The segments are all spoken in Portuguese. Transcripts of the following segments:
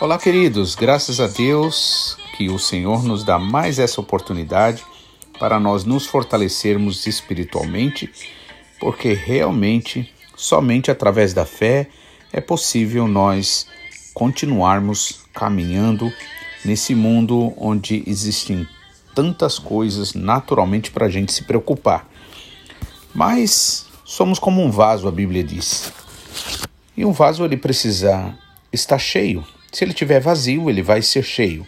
Olá, queridos, graças a Deus que o Senhor nos dá mais essa oportunidade para nós nos fortalecermos espiritualmente, porque realmente somente através da fé é possível nós continuarmos caminhando nesse mundo onde existem tantas coisas naturalmente para a gente se preocupar. Mas somos como um vaso, a Bíblia diz. E um vaso ele precisa estar cheio. Se ele estiver vazio, ele vai ser cheio.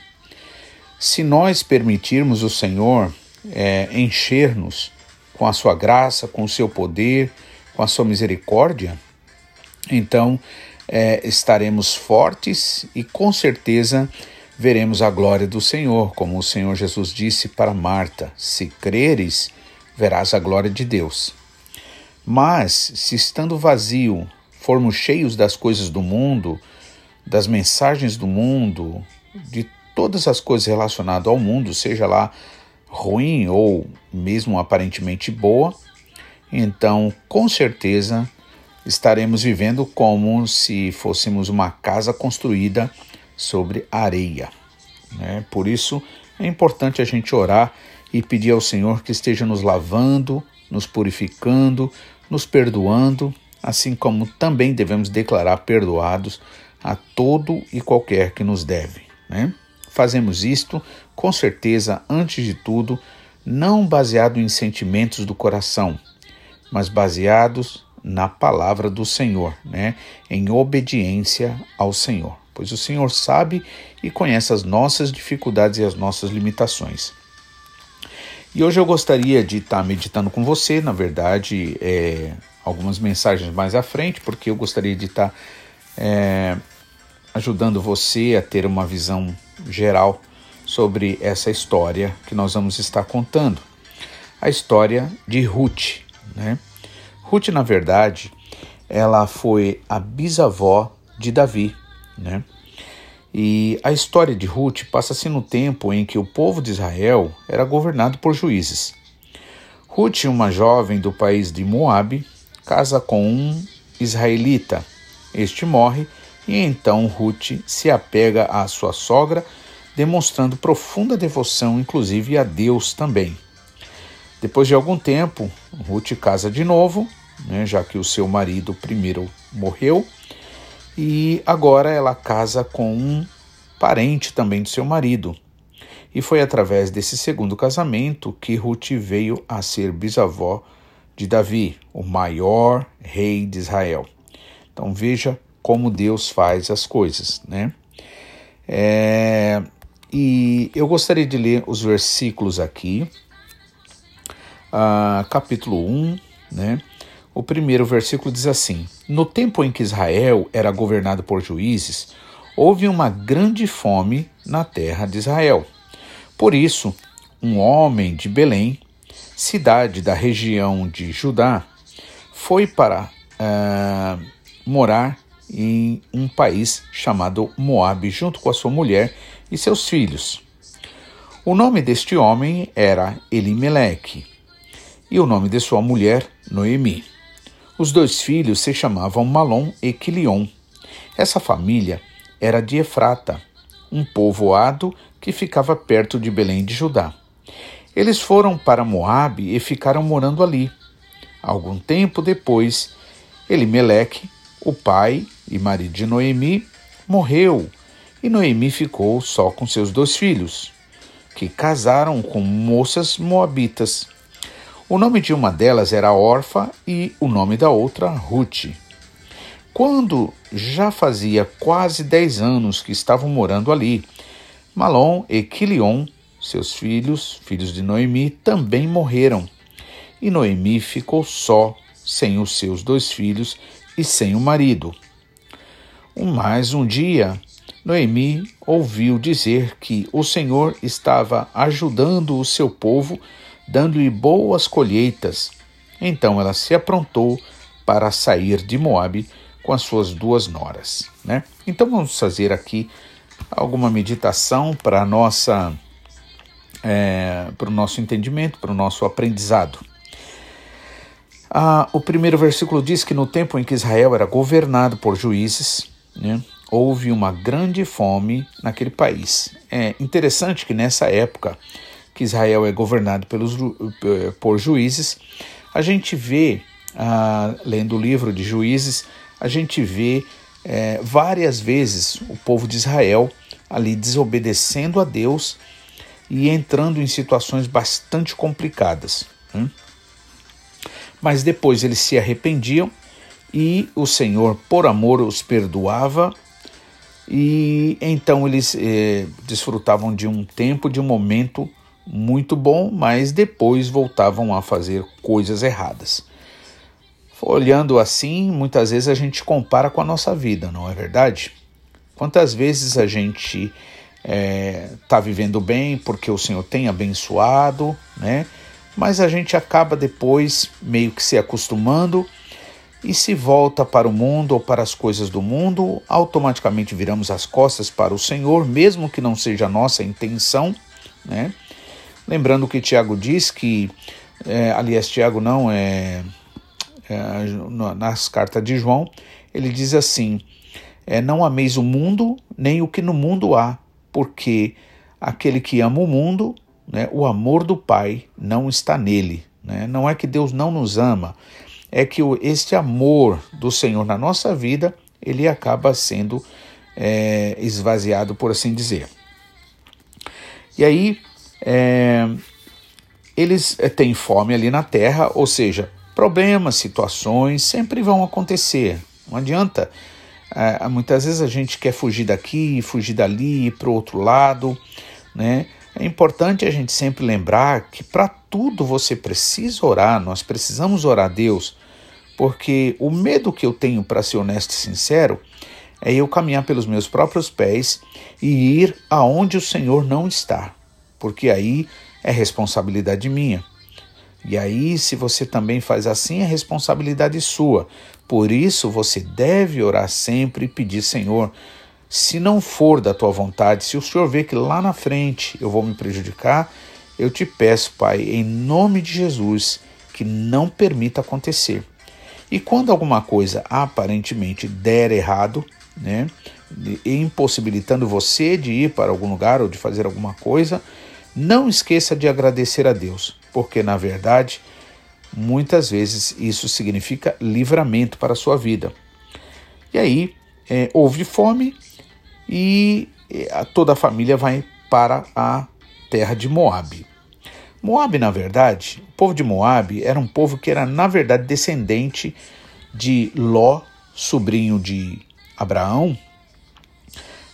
Se nós permitirmos o Senhor é, encher-nos com a sua graça, com o seu poder, com a sua misericórdia, então é, estaremos fortes e com certeza veremos a glória do Senhor, como o Senhor Jesus disse para Marta: Se creres, verás a glória de Deus. Mas, se estando vazio, formos cheios das coisas do mundo, das mensagens do mundo, de todas as coisas relacionadas ao mundo, seja lá ruim ou mesmo aparentemente boa, então com certeza estaremos vivendo como se fôssemos uma casa construída sobre areia. Né? Por isso é importante a gente orar e pedir ao Senhor que esteja nos lavando, nos purificando, nos perdoando, assim como também devemos declarar perdoados a todo e qualquer que nos deve. Né? Fazemos isto, com certeza, antes de tudo, não baseado em sentimentos do coração, mas baseados na palavra do Senhor, né? em obediência ao Senhor, pois o Senhor sabe e conhece as nossas dificuldades e as nossas limitações. E hoje eu gostaria de estar meditando com você, na verdade, é, algumas mensagens mais à frente, porque eu gostaria de estar é, ajudando você a ter uma visão geral sobre essa história que nós vamos estar contando. A história de Ruth. Né? Ruth, na verdade, ela foi a bisavó de Davi. Né? E a história de Ruth passa-se no tempo em que o povo de Israel era governado por juízes. Ruth, uma jovem do país de Moabe, casa com um israelita. Este morre e então Ruth se apega à sua sogra, demonstrando profunda devoção, inclusive a Deus também. Depois de algum tempo, Ruth casa de novo, né, já que o seu marido primeiro morreu, e agora ela casa com um parente também do seu marido. E foi através desse segundo casamento que Ruth veio a ser bisavó de Davi, o maior rei de Israel. Então veja como Deus faz as coisas, né? É, e eu gostaria de ler os versículos aqui, uh, capítulo 1, né? O primeiro versículo diz assim: No tempo em que Israel era governado por juízes, houve uma grande fome na terra de Israel. Por isso, um homem de Belém, cidade da região de Judá, foi para uh, morar em um país chamado Moabe, junto com a sua mulher e seus filhos. O nome deste homem era Elimeleque e o nome de sua mulher Noemi. Os dois filhos se chamavam Malom e Quilion. Essa família era de Efrata, um povoado que ficava perto de Belém de Judá. Eles foram para Moabe e ficaram morando ali. Algum tempo depois, Elimeleque, o pai e marido de Noemi, morreu e Noemi ficou só com seus dois filhos, que casaram com moças moabitas. O nome de uma delas era Orfa e o nome da outra Ruth. Quando já fazia quase dez anos que estavam morando ali, Malom e Quilion, seus filhos, filhos de Noemi, também morreram. E Noemi ficou só, sem os seus dois filhos e sem o marido. Mais um dia, Noemi ouviu dizer que o Senhor estava ajudando o seu povo, dando-lhe boas colheitas. Então ela se aprontou para sair de Moabe com as suas duas noras. Né? Então vamos fazer aqui alguma meditação para nossa é, para o nosso entendimento, para o nosso aprendizado. Ah, o primeiro versículo diz que no tempo em que Israel era governado por juízes, né? houve uma grande fome naquele país. É interessante que nessa época que Israel é governado pelos, por juízes, a gente vê, ah, lendo o livro de Juízes, a gente vê é, várias vezes o povo de Israel ali desobedecendo a Deus e entrando em situações bastante complicadas. Hein? Mas depois eles se arrependiam e o Senhor, por amor, os perdoava e então eles eh, desfrutavam de um tempo, de um momento muito bom, mas depois voltavam a fazer coisas erradas. Olhando assim, muitas vezes a gente compara com a nossa vida, não é verdade? Quantas vezes a gente está é, tá vivendo bem porque o Senhor tem abençoado, né? Mas a gente acaba depois meio que se acostumando e se volta para o mundo ou para as coisas do mundo, automaticamente viramos as costas para o Senhor, mesmo que não seja a nossa intenção, né? Lembrando que Tiago diz que, é, aliás, Tiago não é, é, nas cartas de João, ele diz assim: é, não ameis o mundo nem o que no mundo há, porque aquele que ama o mundo, né, o amor do Pai não está nele. Né? Não é que Deus não nos ama, é que este amor do Senhor na nossa vida ele acaba sendo é, esvaziado, por assim dizer. E aí é, eles é, têm fome ali na terra, ou seja, problemas, situações sempre vão acontecer. Não adianta é, muitas vezes a gente quer fugir daqui, fugir dali, ir para o outro lado, né? É importante a gente sempre lembrar que para tudo você precisa orar, nós precisamos orar a Deus, porque o medo que eu tenho, para ser honesto e sincero, é eu caminhar pelos meus próprios pés e ir aonde o Senhor não está, porque aí é responsabilidade minha. E aí, se você também faz assim, é responsabilidade sua. Por isso, você deve orar sempre e pedir, Senhor, se não for da tua vontade, se o Senhor vê que lá na frente eu vou me prejudicar, eu te peço, Pai, em nome de Jesus, que não permita acontecer. E quando alguma coisa aparentemente der errado, né, impossibilitando você de ir para algum lugar ou de fazer alguma coisa, não esqueça de agradecer a Deus porque na verdade muitas vezes isso significa livramento para a sua vida. E aí é, houve fome e toda a família vai para a terra de Moabe. Moabe, na verdade, povo de Moabe era um povo que era, na verdade, descendente de Ló, sobrinho de Abraão,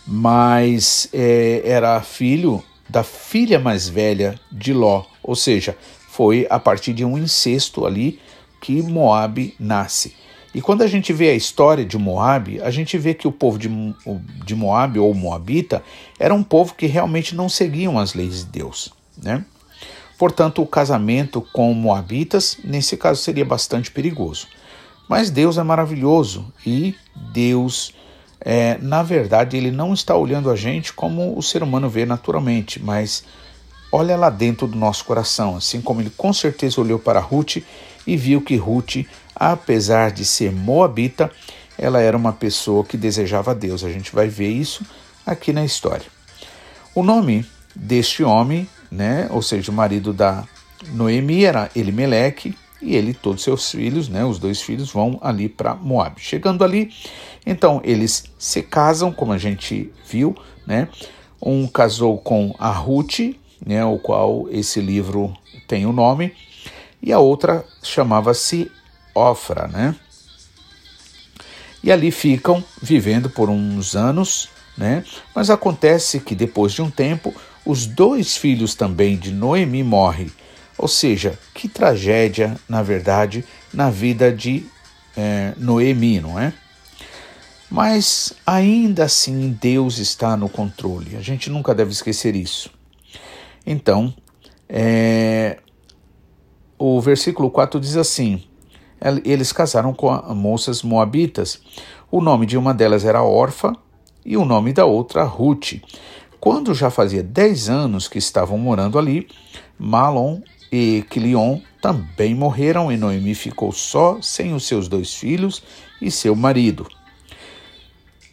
mas é, era filho da filha mais velha de Ló, ou seja, foi a partir de um incesto ali que Moabe nasce. E quando a gente vê a história de Moabe, a gente vê que o povo de, de Moabe ou Moabita era um povo que realmente não seguiam as leis de Deus, né? Portanto, o casamento com Moabitas, nesse caso, seria bastante perigoso. Mas Deus é maravilhoso e Deus, é, na verdade, ele não está olhando a gente como o ser humano vê naturalmente, mas olha lá dentro do nosso coração, assim como ele com certeza olhou para Ruth e viu que Ruth, apesar de ser moabita, ela era uma pessoa que desejava Deus. A gente vai ver isso aqui na história. O nome deste homem, né, ou seja, o marido da Noemi era Elimeleque, e ele e todos seus filhos, né, os dois filhos, vão ali para Moab. Chegando ali, então eles se casam, como a gente viu, né? Um casou com a Ruth, né, o qual esse livro tem o nome, e a outra chamava-se Ofra, né? E ali ficam vivendo por uns anos, né? Mas acontece que depois de um tempo, os dois filhos também de Noemi morrem. Ou seja, que tragédia, na verdade, na vida de é, Noemi, não é? Mas ainda assim Deus está no controle. A gente nunca deve esquecer isso. Então, é, o versículo 4 diz assim: eles casaram com moças moabitas. O nome de uma delas era Orfa e o nome da outra Ruth. Quando já fazia dez anos que estavam morando ali, Malon e Quilion também morreram e Noemi ficou só sem os seus dois filhos e seu marido.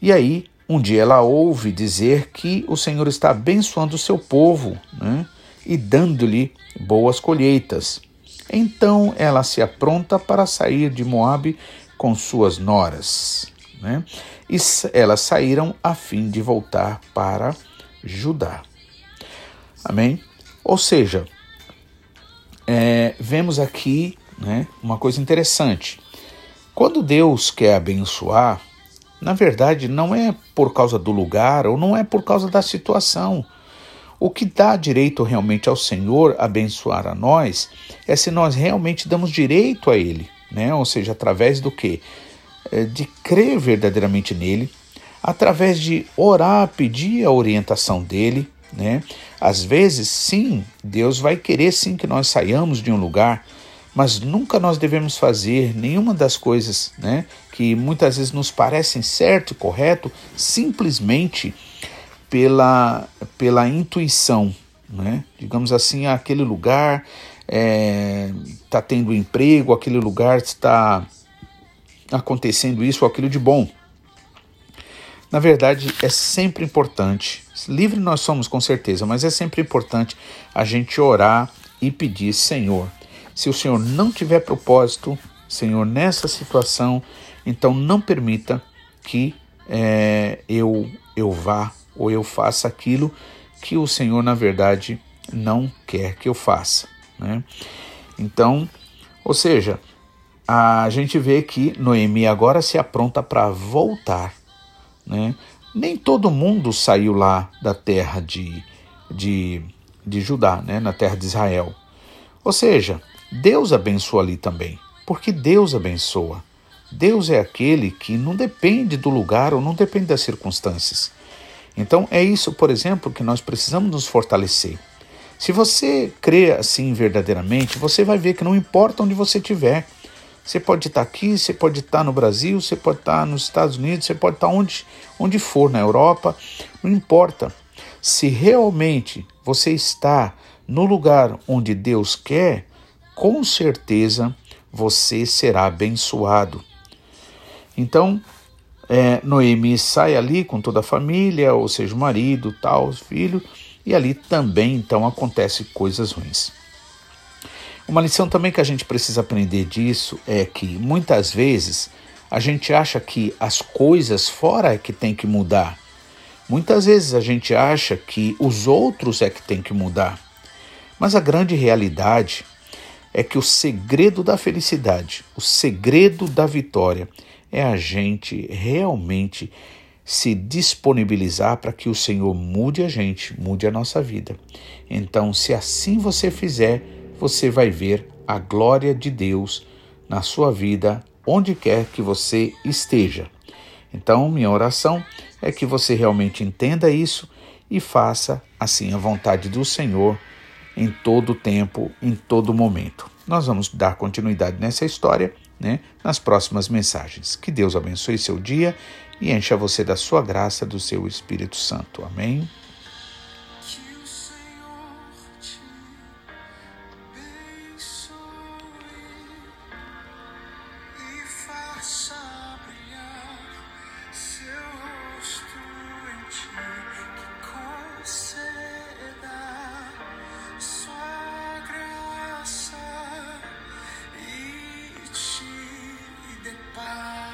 E aí um dia ela ouve dizer que o Senhor está abençoando o seu povo né, e dando-lhe boas colheitas. Então ela se apronta para sair de Moabe com suas noras. Né? E elas saíram a fim de voltar para Judá. Amém? Ou seja, é, vemos aqui né, uma coisa interessante. Quando Deus quer abençoar, na verdade não é por causa do lugar ou não é por causa da situação. O que dá direito realmente ao Senhor abençoar a nós é se nós realmente damos direito a Ele, né? Ou seja, através do que? É, de crer verdadeiramente nele, através de orar, pedir a orientação dele, né? Às vezes, sim, Deus vai querer sim que nós saiamos de um lugar, mas nunca nós devemos fazer nenhuma das coisas né, que muitas vezes nos parecem certo e correto simplesmente pela, pela intuição. Né? Digamos assim, aquele lugar está é, tá tendo emprego, aquele lugar está acontecendo isso ou aquilo de bom. Na verdade, é sempre importante, livre nós somos com certeza, mas é sempre importante a gente orar e pedir, Senhor, se o Senhor não tiver propósito, Senhor, nessa situação, então não permita que é, eu, eu vá ou eu faça aquilo que o Senhor, na verdade, não quer que eu faça. Né? Então, ou seja, a gente vê que Noemi agora se apronta para voltar. Né? Nem todo mundo saiu lá da terra de, de, de Judá, né? na terra de Israel. Ou seja, Deus abençoa ali também, porque Deus abençoa. Deus é aquele que não depende do lugar ou não depende das circunstâncias. Então é isso, por exemplo, que nós precisamos nos fortalecer. Se você crê assim verdadeiramente, você vai ver que não importa onde você estiver. Você pode estar aqui, você pode estar no Brasil, você pode estar nos Estados Unidos, você pode estar onde, onde for, na Europa, não importa. Se realmente você está no lugar onde Deus quer, com certeza você será abençoado. Então, é, Noemi sai ali com toda a família, ou seja, o marido, tal, os filhos, e ali também então acontece coisas ruins. Uma lição também que a gente precisa aprender disso é que muitas vezes a gente acha que as coisas fora é que tem que mudar. Muitas vezes a gente acha que os outros é que tem que mudar. Mas a grande realidade é que o segredo da felicidade, o segredo da vitória, é a gente realmente se disponibilizar para que o Senhor mude a gente, mude a nossa vida. Então, se assim você fizer, você vai ver a glória de Deus na sua vida, onde quer que você esteja. Então, minha oração é que você realmente entenda isso e faça assim a vontade do Senhor em todo tempo, em todo momento. Nós vamos dar continuidade nessa história né, nas próximas mensagens. Que Deus abençoe seu dia e encha você da sua graça, do seu Espírito Santo. Amém. Bye.